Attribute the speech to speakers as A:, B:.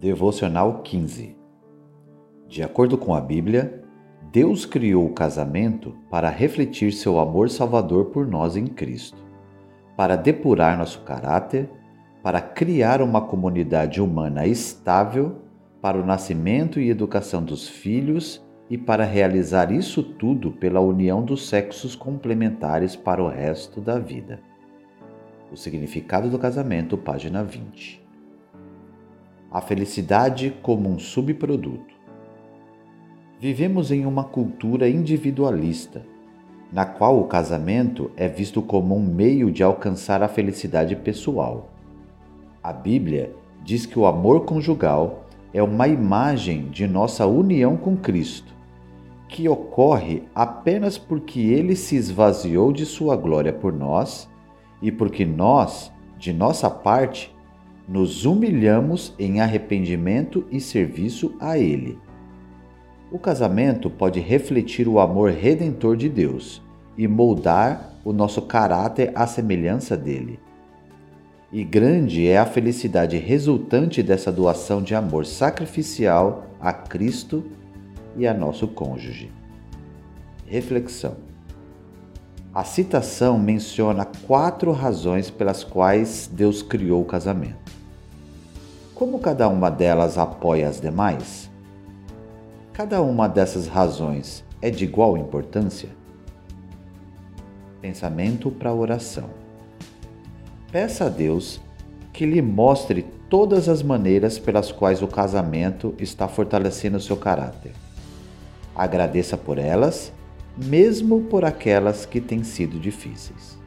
A: Devocional 15 De acordo com a Bíblia, Deus criou o casamento para refletir seu amor salvador por nós em Cristo, para depurar nosso caráter, para criar uma comunidade humana estável para o nascimento e educação dos filhos e para realizar isso tudo pela união dos sexos complementares para o resto da vida. O significado do casamento, página 20 a felicidade como um subproduto. Vivemos em uma cultura individualista, na qual o casamento é visto como um meio de alcançar a felicidade pessoal. A Bíblia diz que o amor conjugal é uma imagem de nossa união com Cristo, que ocorre apenas porque ele se esvaziou de sua glória por nós e porque nós, de nossa parte, nos humilhamos em arrependimento e serviço a Ele. O casamento pode refletir o amor redentor de Deus e moldar o nosso caráter à semelhança dele. E grande é a felicidade resultante dessa doação de amor sacrificial a Cristo e a nosso cônjuge. Reflexão: A citação menciona quatro razões pelas quais Deus criou o casamento. Como cada uma delas apoia as demais? Cada uma dessas razões é de igual importância? Pensamento para oração. Peça a Deus que lhe mostre todas as maneiras pelas quais o casamento está fortalecendo seu caráter. Agradeça por elas, mesmo por aquelas que têm sido difíceis.